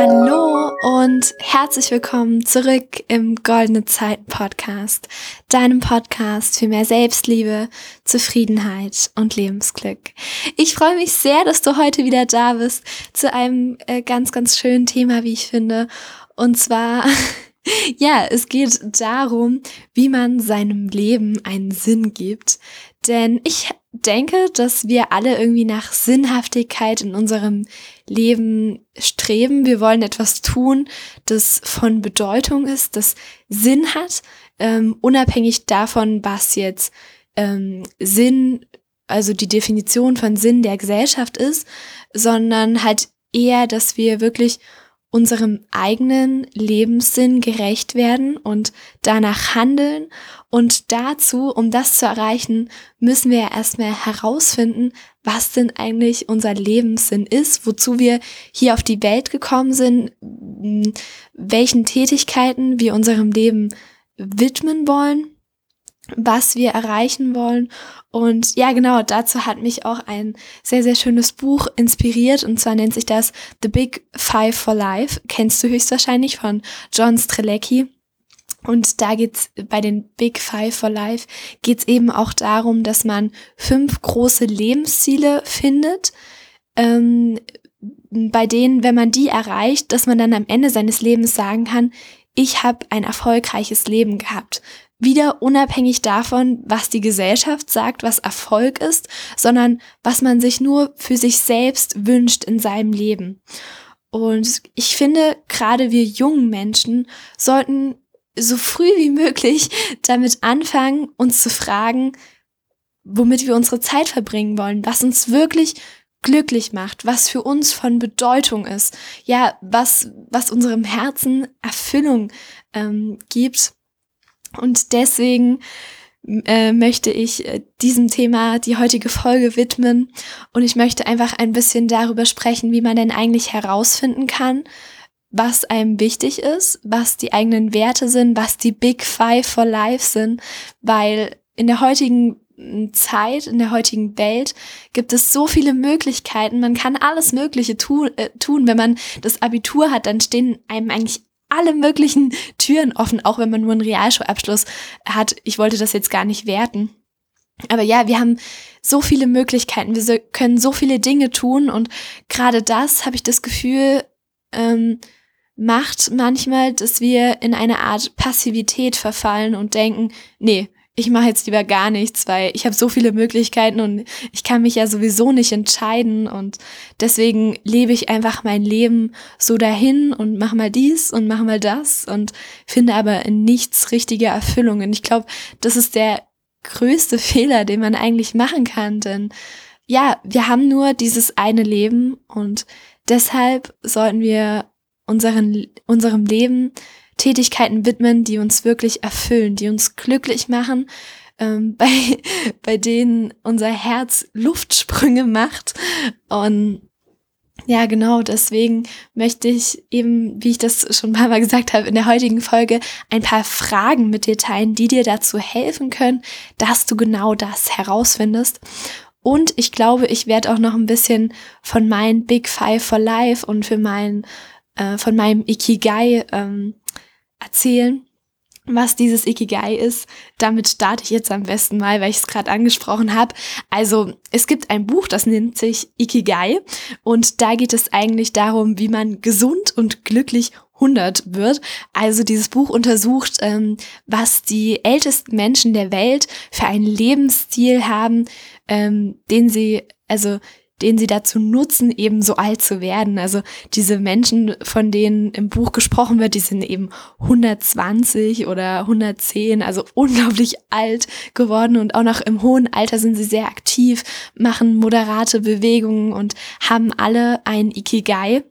Hallo und herzlich willkommen zurück im Goldene Zeiten Podcast, deinem Podcast für mehr Selbstliebe, Zufriedenheit und Lebensglück. Ich freue mich sehr, dass du heute wieder da bist zu einem äh, ganz, ganz schönen Thema, wie ich finde. Und zwar, ja, es geht darum, wie man seinem Leben einen Sinn gibt. Denn ich denke, dass wir alle irgendwie nach Sinnhaftigkeit in unserem Leben streben. Wir wollen etwas tun, das von Bedeutung ist, das Sinn hat, ähm, unabhängig davon, was jetzt ähm, Sinn, also die Definition von Sinn der Gesellschaft ist, sondern halt eher, dass wir wirklich unserem eigenen Lebenssinn gerecht werden und danach handeln. Und dazu, um das zu erreichen, müssen wir erstmal herausfinden, was denn eigentlich unser Lebenssinn ist, wozu wir hier auf die Welt gekommen sind, welchen Tätigkeiten wir unserem Leben widmen wollen was wir erreichen wollen. Und ja, genau, dazu hat mich auch ein sehr, sehr schönes Buch inspiriert. Und zwar nennt sich das The Big Five for Life. Kennst du höchstwahrscheinlich von John Strelecki. Und da geht's bei den Big Five for Life geht's eben auch darum, dass man fünf große Lebensziele findet, ähm, bei denen, wenn man die erreicht, dass man dann am Ende seines Lebens sagen kann, ich habe ein erfolgreiches Leben gehabt wieder unabhängig davon, was die Gesellschaft sagt, was Erfolg ist, sondern was man sich nur für sich selbst wünscht in seinem Leben. Und ich finde, gerade wir jungen Menschen sollten so früh wie möglich damit anfangen, uns zu fragen, womit wir unsere Zeit verbringen wollen, was uns wirklich glücklich macht, was für uns von Bedeutung ist, ja, was, was unserem Herzen Erfüllung ähm, gibt. Und deswegen äh, möchte ich äh, diesem Thema die heutige Folge widmen. Und ich möchte einfach ein bisschen darüber sprechen, wie man denn eigentlich herausfinden kann, was einem wichtig ist, was die eigenen Werte sind, was die Big Five for Life sind, weil in der heutigen hm, Zeit, in der heutigen Welt gibt es so viele Möglichkeiten. Man kann alles Mögliche tu äh, tun. Wenn man das Abitur hat, dann stehen einem eigentlich alle möglichen Türen offen, auch wenn man nur einen Realschulabschluss hat. Ich wollte das jetzt gar nicht werten. Aber ja, wir haben so viele Möglichkeiten, wir können so viele Dinge tun und gerade das habe ich das Gefühl, ähm, macht manchmal, dass wir in eine Art Passivität verfallen und denken, nee, ich mache jetzt lieber gar nichts, weil ich habe so viele Möglichkeiten und ich kann mich ja sowieso nicht entscheiden und deswegen lebe ich einfach mein Leben so dahin und mach mal dies und mach mal das und finde aber in nichts richtige Erfüllung. Und ich glaube, das ist der größte Fehler, den man eigentlich machen kann, denn ja, wir haben nur dieses eine Leben und deshalb sollten wir unseren, unserem Leben Tätigkeiten widmen, die uns wirklich erfüllen, die uns glücklich machen, ähm, bei, bei denen unser Herz Luftsprünge macht. Und ja, genau, deswegen möchte ich eben, wie ich das schon ein paar Mal gesagt habe, in der heutigen Folge ein paar Fragen mit dir teilen, die dir dazu helfen können, dass du genau das herausfindest. Und ich glaube, ich werde auch noch ein bisschen von meinen Big Five for Life und für meinen, äh, von meinem Ikigai ähm, erzählen, was dieses Ikigai ist. Damit starte ich jetzt am besten mal, weil ich es gerade angesprochen habe. Also es gibt ein Buch, das nennt sich Ikigai und da geht es eigentlich darum, wie man gesund und glücklich 100 wird. Also dieses Buch untersucht, ähm, was die ältesten Menschen der Welt für einen Lebensstil haben, ähm, den sie, also den sie dazu nutzen, eben so alt zu werden. Also diese Menschen, von denen im Buch gesprochen wird, die sind eben 120 oder 110, also unglaublich alt geworden und auch noch im hohen Alter sind sie sehr aktiv, machen moderate Bewegungen und haben alle ein Ikigai.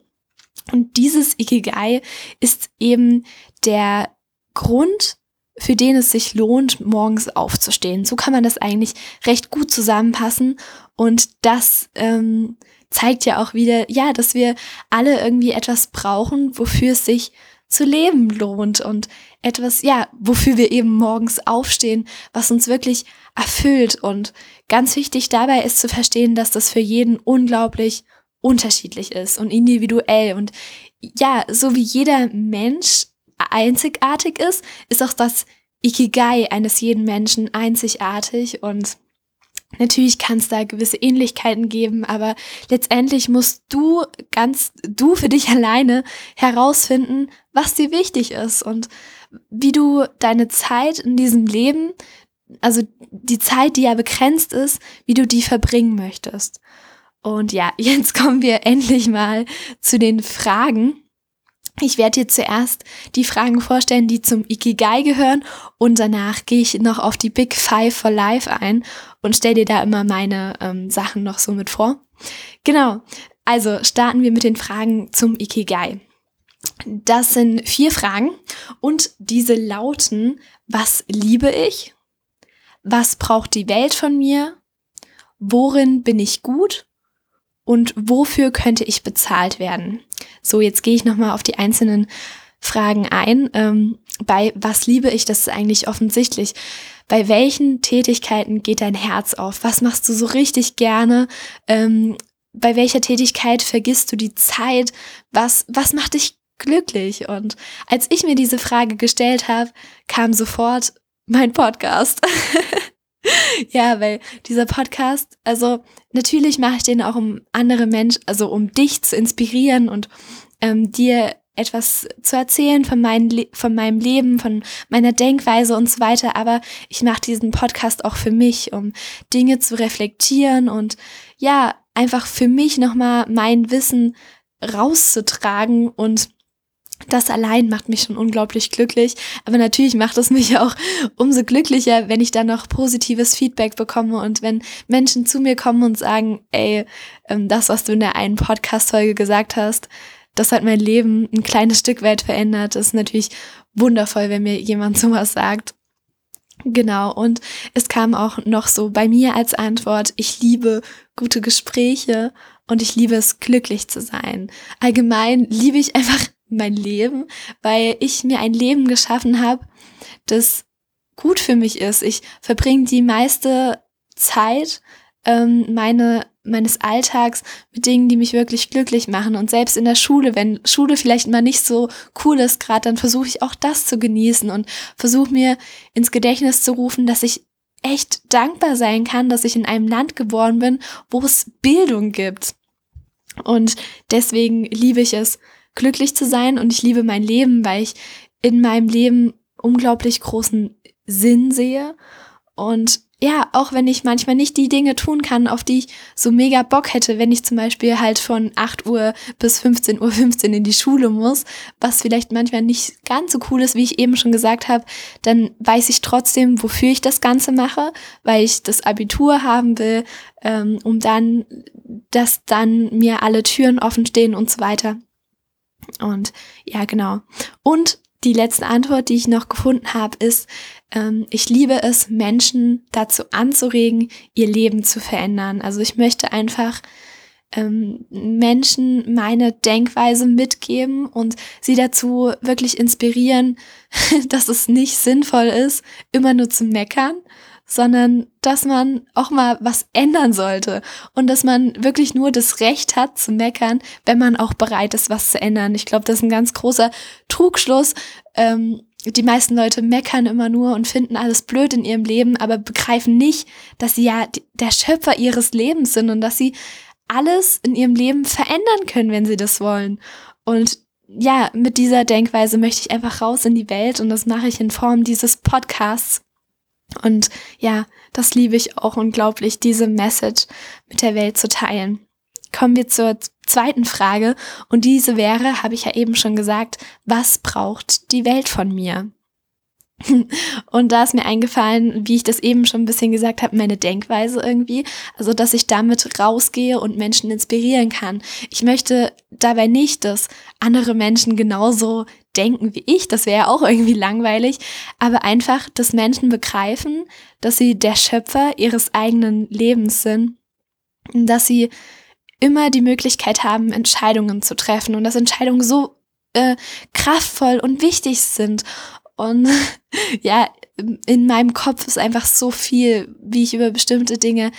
Und dieses Ikigai ist eben der Grund, für den es sich lohnt, morgens aufzustehen. So kann man das eigentlich recht gut zusammenpassen. Und das ähm, zeigt ja auch wieder, ja, dass wir alle irgendwie etwas brauchen, wofür es sich zu leben lohnt und etwas, ja, wofür wir eben morgens aufstehen, was uns wirklich erfüllt. Und ganz wichtig dabei ist zu verstehen, dass das für jeden unglaublich unterschiedlich ist und individuell. Und ja, so wie jeder Mensch einzigartig ist, ist auch das Ikigai eines jeden Menschen einzigartig und Natürlich kann es da gewisse Ähnlichkeiten geben, aber letztendlich musst du ganz, du für dich alleine herausfinden, was dir wichtig ist und wie du deine Zeit in diesem Leben, also die Zeit, die ja begrenzt ist, wie du die verbringen möchtest. Und ja, jetzt kommen wir endlich mal zu den Fragen, ich werde dir zuerst die Fragen vorstellen, die zum Ikigai gehören und danach gehe ich noch auf die Big Five for Life ein und stelle dir da immer meine ähm, Sachen noch so mit vor. Genau, also starten wir mit den Fragen zum Ikigai. Das sind vier Fragen und diese lauten, was liebe ich? Was braucht die Welt von mir? Worin bin ich gut? Und wofür könnte ich bezahlt werden? So, jetzt gehe ich nochmal auf die einzelnen Fragen ein. Ähm, bei was liebe ich, das ist eigentlich offensichtlich. Bei welchen Tätigkeiten geht dein Herz auf? Was machst du so richtig gerne? Ähm, bei welcher Tätigkeit vergisst du die Zeit? Was, was macht dich glücklich? Und als ich mir diese Frage gestellt habe, kam sofort mein Podcast. ja, weil dieser Podcast, also natürlich mache ich den auch um andere Menschen, also um dich zu inspirieren und ähm, dir etwas zu erzählen von, mein von meinem Leben, von meiner Denkweise und so weiter. Aber ich mache diesen Podcast auch für mich, um Dinge zu reflektieren und ja, einfach für mich nochmal mein Wissen rauszutragen und das allein macht mich schon unglaublich glücklich. Aber natürlich macht es mich auch umso glücklicher, wenn ich dann noch positives Feedback bekomme und wenn Menschen zu mir kommen und sagen, ey, ähm, das, was du in der einen Podcast-Folge gesagt hast, das hat mein Leben ein kleines Stück weit verändert. Das ist natürlich wundervoll, wenn mir jemand sowas sagt. Genau, und es kam auch noch so bei mir als Antwort, ich liebe gute Gespräche und ich liebe es, glücklich zu sein. Allgemein liebe ich einfach mein Leben, weil ich mir ein Leben geschaffen habe, das gut für mich ist. Ich verbringe die meiste Zeit ähm, meine, meines Alltags mit Dingen, die mich wirklich glücklich machen. Und selbst in der Schule, wenn Schule vielleicht mal nicht so cool ist gerade, dann versuche ich auch das zu genießen und versuche mir ins Gedächtnis zu rufen, dass ich echt dankbar sein kann, dass ich in einem Land geboren bin, wo es Bildung gibt. Und deswegen liebe ich es, glücklich zu sein und ich liebe mein Leben, weil ich in meinem Leben unglaublich großen Sinn sehe. Und ja, auch wenn ich manchmal nicht die Dinge tun kann, auf die ich so mega Bock hätte, wenn ich zum Beispiel halt von 8 Uhr bis 15 Uhr 15 in die Schule muss, was vielleicht manchmal nicht ganz so cool ist, wie ich eben schon gesagt habe, dann weiß ich trotzdem, wofür ich das Ganze mache, weil ich das Abitur haben will, ähm, um dann, dass dann mir alle Türen offen stehen und so weiter. Und ja, genau. Und die letzte Antwort, die ich noch gefunden habe, ist, ähm, ich liebe es, Menschen dazu anzuregen, ihr Leben zu verändern. Also ich möchte einfach ähm, Menschen meine Denkweise mitgeben und sie dazu wirklich inspirieren, dass es nicht sinnvoll ist, immer nur zu meckern, sondern dass man auch mal was ändern sollte und dass man wirklich nur das Recht hat zu meckern, wenn man auch bereit ist, was zu ändern. Ich glaube, das ist ein ganz großer Trugschluss. Ähm, die meisten Leute meckern immer nur und finden alles blöd in ihrem Leben, aber begreifen nicht, dass sie ja der Schöpfer ihres Lebens sind und dass sie alles in ihrem Leben verändern können, wenn sie das wollen. Und ja, mit dieser Denkweise möchte ich einfach raus in die Welt und das mache ich in Form dieses Podcasts und ja, das liebe ich auch unglaublich, diese Message mit der Welt zu teilen. Kommen wir zur zweiten Frage und diese wäre, habe ich ja eben schon gesagt, was braucht die Welt von mir? Und da ist mir eingefallen, wie ich das eben schon ein bisschen gesagt habe, meine Denkweise irgendwie. Also, dass ich damit rausgehe und Menschen inspirieren kann. Ich möchte dabei nicht, dass andere Menschen genauso denken wie ich. Das wäre ja auch irgendwie langweilig. Aber einfach, dass Menschen begreifen, dass sie der Schöpfer ihres eigenen Lebens sind. Dass sie immer die Möglichkeit haben, Entscheidungen zu treffen und dass Entscheidungen so äh, kraftvoll und wichtig sind und ja, in meinem Kopf ist einfach so viel, wie ich über bestimmte Dinge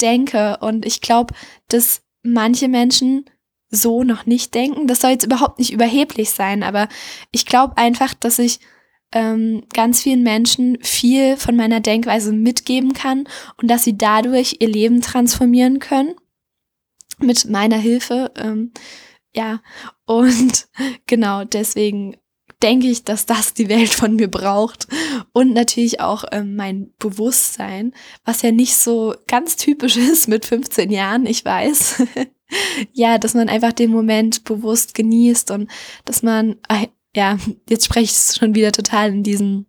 denke. Und ich glaube, dass manche Menschen so noch nicht denken. Das soll jetzt überhaupt nicht überheblich sein, aber ich glaube einfach, dass ich ähm, ganz vielen Menschen viel von meiner Denkweise mitgeben kann und dass sie dadurch ihr Leben transformieren können mit meiner Hilfe. Ähm, ja, und genau deswegen denke ich, dass das die Welt von mir braucht. Und natürlich auch ähm, mein Bewusstsein, was ja nicht so ganz typisch ist mit 15 Jahren, ich weiß. ja, dass man einfach den Moment bewusst genießt und dass man, äh, ja, jetzt spreche ich schon wieder total in diesen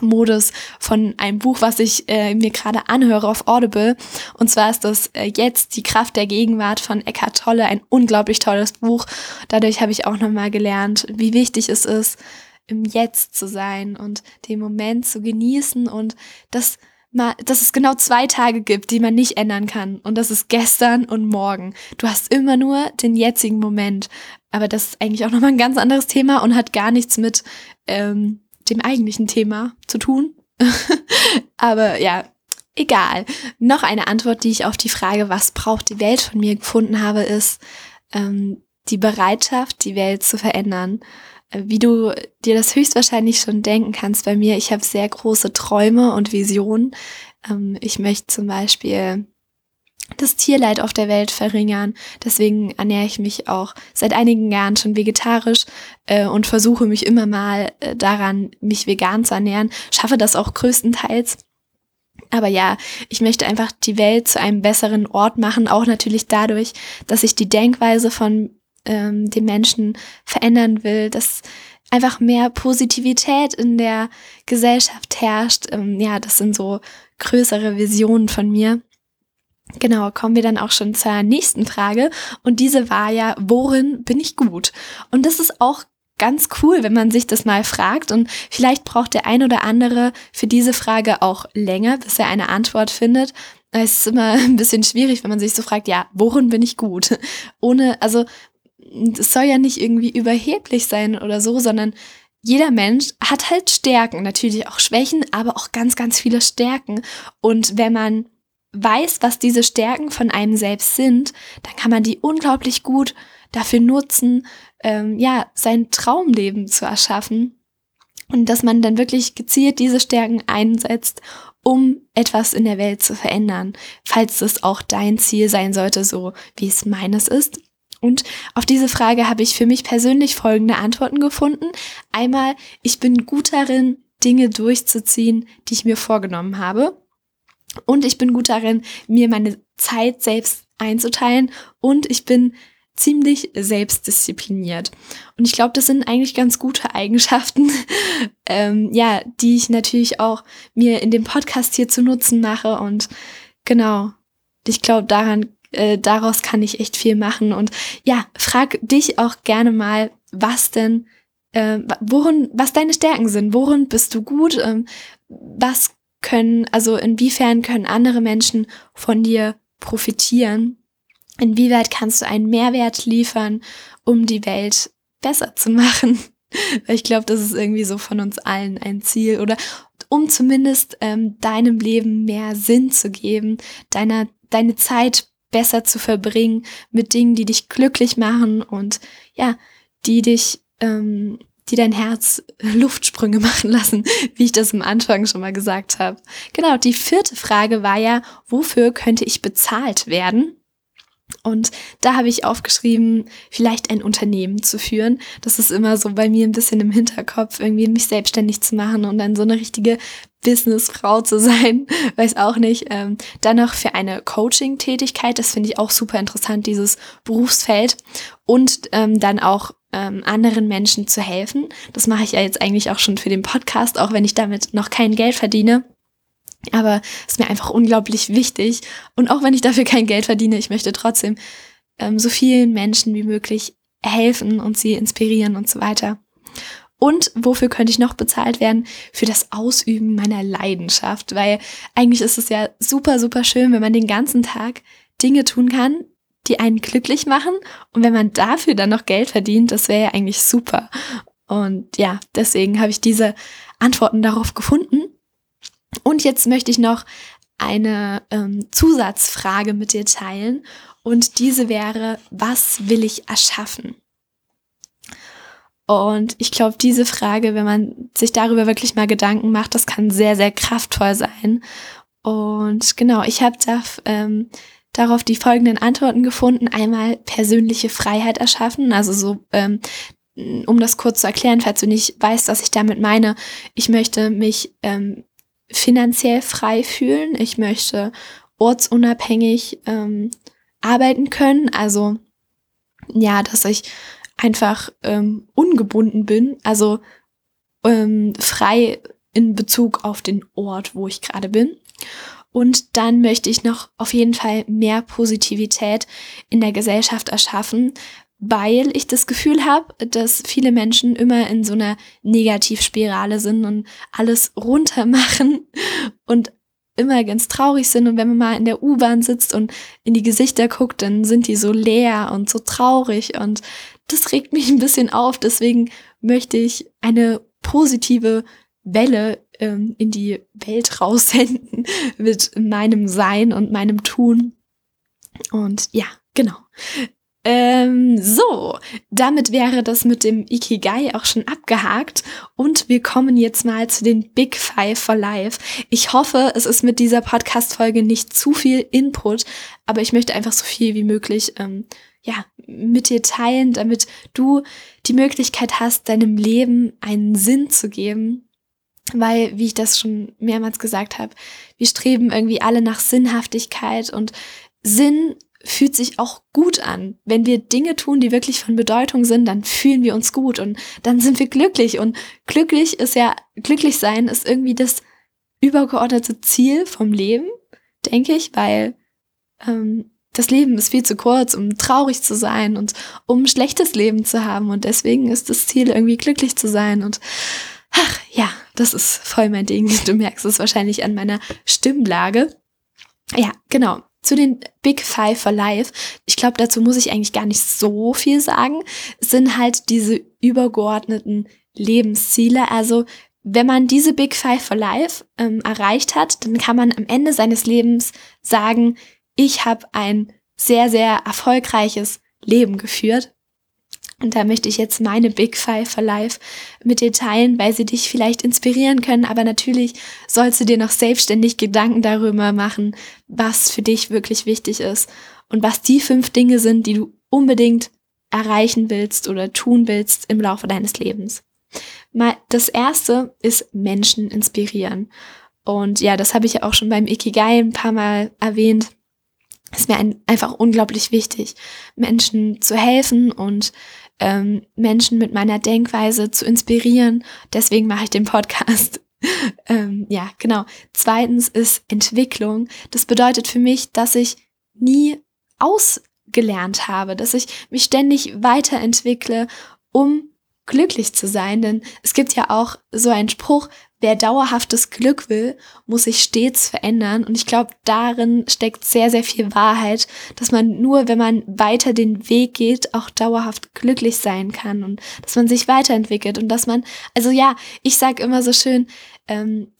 Modus von einem Buch, was ich äh, mir gerade anhöre auf Audible. Und zwar ist das äh, jetzt Die Kraft der Gegenwart von Eckhart Tolle, ein unglaublich tolles Buch. Dadurch habe ich auch nochmal gelernt, wie wichtig es ist, im Jetzt zu sein und den Moment zu genießen und das mal, dass es genau zwei Tage gibt, die man nicht ändern kann. Und das ist gestern und morgen. Du hast immer nur den jetzigen Moment. Aber das ist eigentlich auch nochmal ein ganz anderes Thema und hat gar nichts mit ähm, dem eigentlichen Thema zu tun. Aber ja, egal. Noch eine Antwort, die ich auf die Frage, was braucht die Welt von mir gefunden habe, ist ähm, die Bereitschaft, die Welt zu verändern. Äh, wie du dir das höchstwahrscheinlich schon denken kannst bei mir, ich habe sehr große Träume und Visionen. Ähm, ich möchte zum Beispiel das Tierleid auf der Welt verringern. Deswegen ernähre ich mich auch seit einigen Jahren schon vegetarisch äh, und versuche mich immer mal äh, daran, mich vegan zu ernähren. Schaffe das auch größtenteils. Aber ja, ich möchte einfach die Welt zu einem besseren Ort machen, auch natürlich dadurch, dass ich die Denkweise von ähm, den Menschen verändern will, dass einfach mehr Positivität in der Gesellschaft herrscht. Ähm, ja, das sind so größere Visionen von mir. Genau, kommen wir dann auch schon zur nächsten Frage. Und diese war ja, worin bin ich gut? Und das ist auch ganz cool, wenn man sich das mal fragt. Und vielleicht braucht der ein oder andere für diese Frage auch länger, bis er eine Antwort findet. Es ist immer ein bisschen schwierig, wenn man sich so fragt, ja, worin bin ich gut? Ohne, also, es soll ja nicht irgendwie überheblich sein oder so, sondern jeder Mensch hat halt Stärken, natürlich auch Schwächen, aber auch ganz, ganz viele Stärken. Und wenn man weiß, was diese Stärken von einem selbst sind, dann kann man die unglaublich gut dafür nutzen, ähm, ja, sein Traumleben zu erschaffen. Und dass man dann wirklich gezielt diese Stärken einsetzt, um etwas in der Welt zu verändern, falls das auch dein Ziel sein sollte, so wie es meines ist. Und auf diese Frage habe ich für mich persönlich folgende Antworten gefunden. Einmal, ich bin gut darin, Dinge durchzuziehen, die ich mir vorgenommen habe. Und ich bin gut darin, mir meine Zeit selbst einzuteilen. Und ich bin ziemlich selbstdiszipliniert. Und ich glaube, das sind eigentlich ganz gute Eigenschaften, ähm, ja, die ich natürlich auch mir in dem Podcast hier zu Nutzen mache. Und genau, ich glaube, daran, äh, daraus kann ich echt viel machen. Und ja, frag dich auch gerne mal, was denn, äh, worin, was deine Stärken sind, worin bist du gut, ähm, was können, also inwiefern können andere Menschen von dir profitieren? Inwieweit kannst du einen Mehrwert liefern, um die Welt besser zu machen? Weil ich glaube, das ist irgendwie so von uns allen ein Ziel oder um zumindest ähm, deinem Leben mehr Sinn zu geben, deiner, deine Zeit besser zu verbringen mit Dingen, die dich glücklich machen und ja, die dich ähm, die dein Herz Luftsprünge machen lassen, wie ich das am Anfang schon mal gesagt habe. Genau, die vierte Frage war ja, wofür könnte ich bezahlt werden? Und da habe ich aufgeschrieben, vielleicht ein Unternehmen zu führen. Das ist immer so bei mir ein bisschen im Hinterkopf, irgendwie mich selbstständig zu machen und dann so eine richtige Businessfrau zu sein, weiß auch nicht. Ähm, dann noch für eine Coaching-Tätigkeit, das finde ich auch super interessant, dieses Berufsfeld. Und ähm, dann auch ähm, anderen Menschen zu helfen. Das mache ich ja jetzt eigentlich auch schon für den Podcast, auch wenn ich damit noch kein Geld verdiene. Aber es ist mir einfach unglaublich wichtig. Und auch wenn ich dafür kein Geld verdiene, ich möchte trotzdem ähm, so vielen Menschen wie möglich helfen und sie inspirieren und so weiter. Und wofür könnte ich noch bezahlt werden? Für das Ausüben meiner Leidenschaft. Weil eigentlich ist es ja super, super schön, wenn man den ganzen Tag Dinge tun kann, die einen glücklich machen. Und wenn man dafür dann noch Geld verdient, das wäre ja eigentlich super. Und ja, deswegen habe ich diese Antworten darauf gefunden. Und jetzt möchte ich noch eine ähm, Zusatzfrage mit dir teilen. Und diese wäre, was will ich erschaffen? Und ich glaube, diese Frage, wenn man sich darüber wirklich mal Gedanken macht, das kann sehr, sehr kraftvoll sein. Und genau, ich habe da, ähm, darauf die folgenden Antworten gefunden. Einmal persönliche Freiheit erschaffen, also so, ähm, um das kurz zu erklären, falls du nicht weißt, was ich damit meine. Ich möchte mich ähm, finanziell frei fühlen. Ich möchte ortsunabhängig ähm, arbeiten können. Also ja, dass ich einfach ähm, ungebunden bin, also ähm, frei in Bezug auf den Ort, wo ich gerade bin. Und dann möchte ich noch auf jeden Fall mehr Positivität in der Gesellschaft erschaffen, weil ich das Gefühl habe, dass viele Menschen immer in so einer Negativspirale sind und alles runter machen und immer ganz traurig sind. Und wenn man mal in der U-Bahn sitzt und in die Gesichter guckt, dann sind die so leer und so traurig. Und das regt mich ein bisschen auf. Deswegen möchte ich eine positive Welle ähm, in die Welt raussenden mit meinem Sein und meinem Tun. Und ja, genau. Ähm, so, damit wäre das mit dem Ikigai auch schon abgehakt und wir kommen jetzt mal zu den Big Five for Life. Ich hoffe, es ist mit dieser Podcast-Folge nicht zu viel Input, aber ich möchte einfach so viel wie möglich ähm, ja, mit dir teilen, damit du die Möglichkeit hast, deinem Leben einen Sinn zu geben. Weil, wie ich das schon mehrmals gesagt habe, wir streben irgendwie alle nach Sinnhaftigkeit und Sinn fühlt sich auch gut an. Wenn wir Dinge tun, die wirklich von Bedeutung sind, dann fühlen wir uns gut und dann sind wir glücklich. Und glücklich ist ja, glücklich sein ist irgendwie das übergeordnete Ziel vom Leben, denke ich, weil ähm, das Leben ist viel zu kurz, um traurig zu sein und um ein schlechtes Leben zu haben. Und deswegen ist das Ziel, irgendwie glücklich zu sein. Und ach ja, das ist voll mein Ding. Du merkst es wahrscheinlich an meiner Stimmlage. Ja, genau. Zu den Big Five for Life. Ich glaube, dazu muss ich eigentlich gar nicht so viel sagen. Es sind halt diese übergeordneten Lebensziele. Also wenn man diese Big Five for Life ähm, erreicht hat, dann kann man am Ende seines Lebens sagen, ich habe ein sehr, sehr erfolgreiches Leben geführt. Und da möchte ich jetzt meine Big Five for Life mit dir teilen, weil sie dich vielleicht inspirieren können. Aber natürlich sollst du dir noch selbstständig Gedanken darüber machen, was für dich wirklich wichtig ist und was die fünf Dinge sind, die du unbedingt erreichen willst oder tun willst im Laufe deines Lebens. Mal, das erste ist Menschen inspirieren. Und ja, das habe ich ja auch schon beim Ikigai ein paar Mal erwähnt ist mir ein, einfach unglaublich wichtig, Menschen zu helfen und ähm, Menschen mit meiner Denkweise zu inspirieren. Deswegen mache ich den Podcast. ähm, ja, genau. Zweitens ist Entwicklung. Das bedeutet für mich, dass ich nie ausgelernt habe, dass ich mich ständig weiterentwickle, um glücklich zu sein. Denn es gibt ja auch so einen Spruch, wer dauerhaftes Glück will, muss sich stets verändern. Und ich glaube, darin steckt sehr, sehr viel Wahrheit, dass man nur, wenn man weiter den Weg geht, auch dauerhaft glücklich sein kann und dass man sich weiterentwickelt und dass man, also ja, ich sage immer so schön, ähm,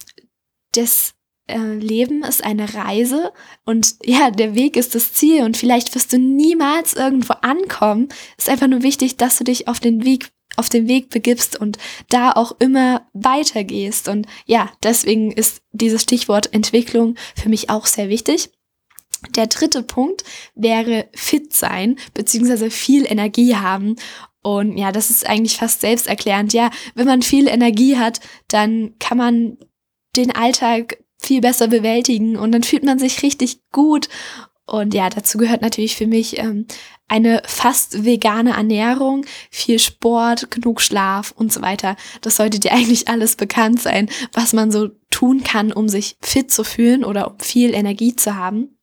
das äh, Leben ist eine Reise und ja, der Weg ist das Ziel und vielleicht wirst du niemals irgendwo ankommen. Es ist einfach nur wichtig, dass du dich auf den Weg auf den Weg begibst und da auch immer weitergehst. Und ja, deswegen ist dieses Stichwort Entwicklung für mich auch sehr wichtig. Der dritte Punkt wäre fit sein, beziehungsweise viel Energie haben. Und ja, das ist eigentlich fast selbsterklärend. Ja, wenn man viel Energie hat, dann kann man den Alltag viel besser bewältigen und dann fühlt man sich richtig gut. Und ja, dazu gehört natürlich für mich ähm, eine fast vegane Ernährung, viel Sport, genug Schlaf und so weiter. Das sollte dir eigentlich alles bekannt sein, was man so tun kann, um sich fit zu fühlen oder um viel Energie zu haben.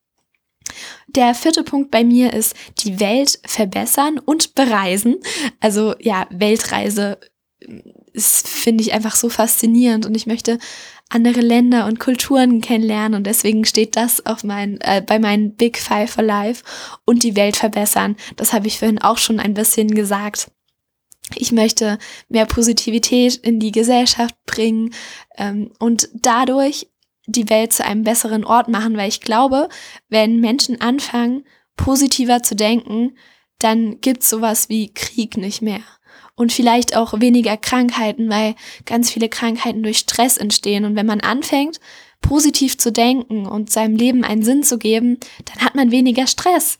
Der vierte Punkt bei mir ist die Welt verbessern und bereisen. Also ja, Weltreise ist, finde ich einfach so faszinierend und ich möchte andere Länder und Kulturen kennenlernen und deswegen steht das auf mein, äh, bei meinen Big Five for Life und die Welt verbessern. Das habe ich vorhin auch schon ein bisschen gesagt. Ich möchte mehr Positivität in die Gesellschaft bringen ähm, und dadurch die Welt zu einem besseren Ort machen, weil ich glaube, wenn Menschen anfangen, positiver zu denken, dann gibt's sowas wie Krieg nicht mehr. Und vielleicht auch weniger Krankheiten, weil ganz viele Krankheiten durch Stress entstehen. Und wenn man anfängt, positiv zu denken und seinem Leben einen Sinn zu geben, dann hat man weniger Stress.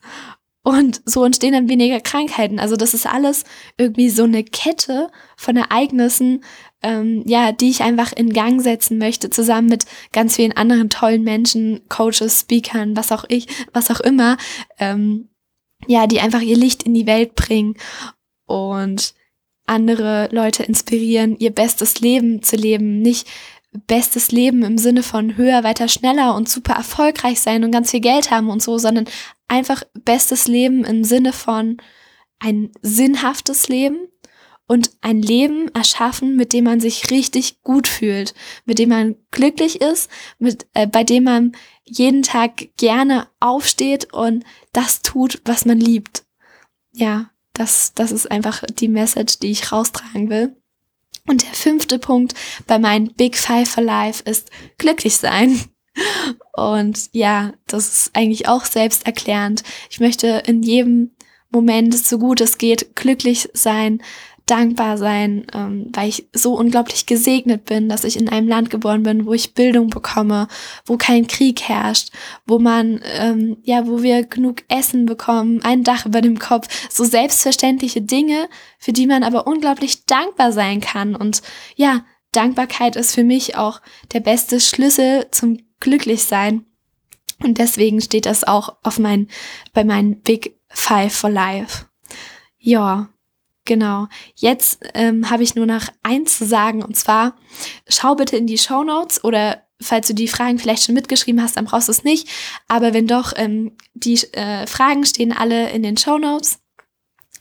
Und so entstehen dann weniger Krankheiten. Also das ist alles irgendwie so eine Kette von Ereignissen, ähm, ja, die ich einfach in Gang setzen möchte, zusammen mit ganz vielen anderen tollen Menschen, Coaches, Speakern, was auch ich, was auch immer, ähm, ja, die einfach ihr Licht in die Welt bringen und andere Leute inspirieren, ihr bestes Leben zu leben, nicht bestes Leben im Sinne von höher, weiter, schneller und super erfolgreich sein und ganz viel Geld haben und so, sondern einfach bestes Leben im Sinne von ein sinnhaftes Leben und ein Leben erschaffen, mit dem man sich richtig gut fühlt, mit dem man glücklich ist, mit, äh, bei dem man jeden Tag gerne aufsteht und das tut, was man liebt. Ja, das, das ist einfach die Message, die ich raustragen will. Und der fünfte Punkt bei meinen Big Five for Life ist glücklich sein. Und ja, das ist eigentlich auch selbsterklärend. Ich möchte in jedem Moment, so gut es geht, glücklich sein, dankbar sein, ähm, weil ich so unglaublich gesegnet bin, dass ich in einem Land geboren bin, wo ich Bildung bekomme, wo kein Krieg herrscht, wo man, ähm, ja, wo wir genug Essen bekommen, ein Dach über dem Kopf, so selbstverständliche Dinge, für die man aber unglaublich dankbar sein kann. Und ja, Dankbarkeit ist für mich auch der beste Schlüssel zum Glücklichsein. Und deswegen steht das auch auf mein, bei meinen Big Five for Life. Ja, Genau. Jetzt ähm, habe ich nur noch eins zu sagen und zwar schau bitte in die Show Notes oder falls du die Fragen vielleicht schon mitgeschrieben hast, dann brauchst du es nicht. Aber wenn doch, ähm, die äh, Fragen stehen alle in den Show Notes.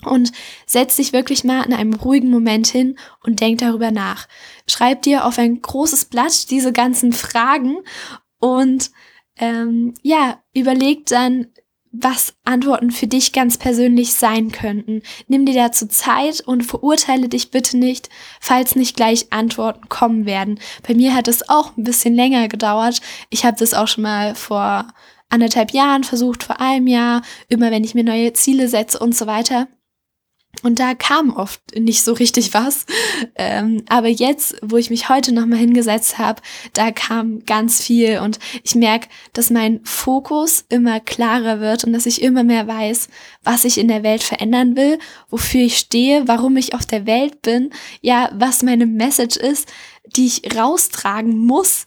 Und setz dich wirklich mal in einem ruhigen Moment hin und denk darüber nach. Schreib dir auf ein großes Blatt diese ganzen Fragen und ähm, ja, überleg dann, was Antworten für dich ganz persönlich sein könnten. Nimm dir dazu Zeit und verurteile dich bitte nicht, falls nicht gleich Antworten kommen werden. Bei mir hat es auch ein bisschen länger gedauert. Ich habe das auch schon mal vor anderthalb Jahren versucht, vor einem Jahr, immer wenn ich mir neue Ziele setze und so weiter. Und da kam oft nicht so richtig was. Ähm, aber jetzt, wo ich mich heute nochmal hingesetzt habe, da kam ganz viel und ich merke, dass mein Fokus immer klarer wird und dass ich immer mehr weiß, was ich in der Welt verändern will, wofür ich stehe, warum ich auf der Welt bin, ja, was meine Message ist, die ich raustragen muss.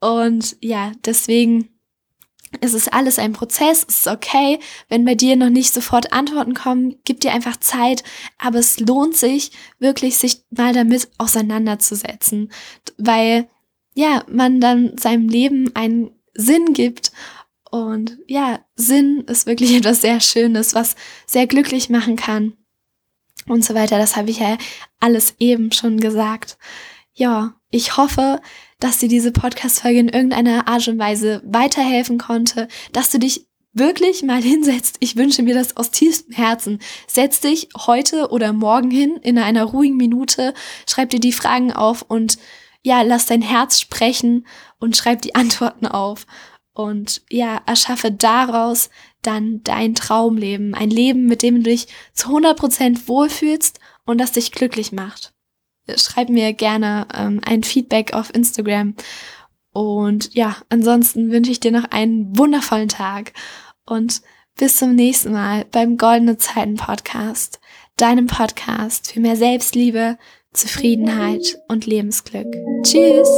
Und ja, deswegen es ist alles ein Prozess, es ist okay, wenn bei dir noch nicht sofort Antworten kommen, gib dir einfach Zeit, aber es lohnt sich wirklich, sich mal damit auseinanderzusetzen, weil ja, man dann seinem Leben einen Sinn gibt und ja, Sinn ist wirklich etwas sehr Schönes, was sehr glücklich machen kann und so weiter. Das habe ich ja alles eben schon gesagt. Ja, ich hoffe, dass dir diese Podcast-Folge in irgendeiner Art und Weise weiterhelfen konnte, dass du dich wirklich mal hinsetzt. Ich wünsche mir das aus tiefstem Herzen. Setz dich heute oder morgen hin in einer ruhigen Minute, schreib dir die Fragen auf und ja, lass dein Herz sprechen und schreib die Antworten auf. Und ja, erschaffe daraus dann dein Traumleben. Ein Leben, mit dem du dich zu 100% wohlfühlst und das dich glücklich macht schreib mir gerne ähm, ein Feedback auf Instagram. Und ja, ansonsten wünsche ich dir noch einen wundervollen Tag und bis zum nächsten Mal beim Goldene Zeiten Podcast, deinem Podcast für mehr Selbstliebe, Zufriedenheit und Lebensglück. Tschüss!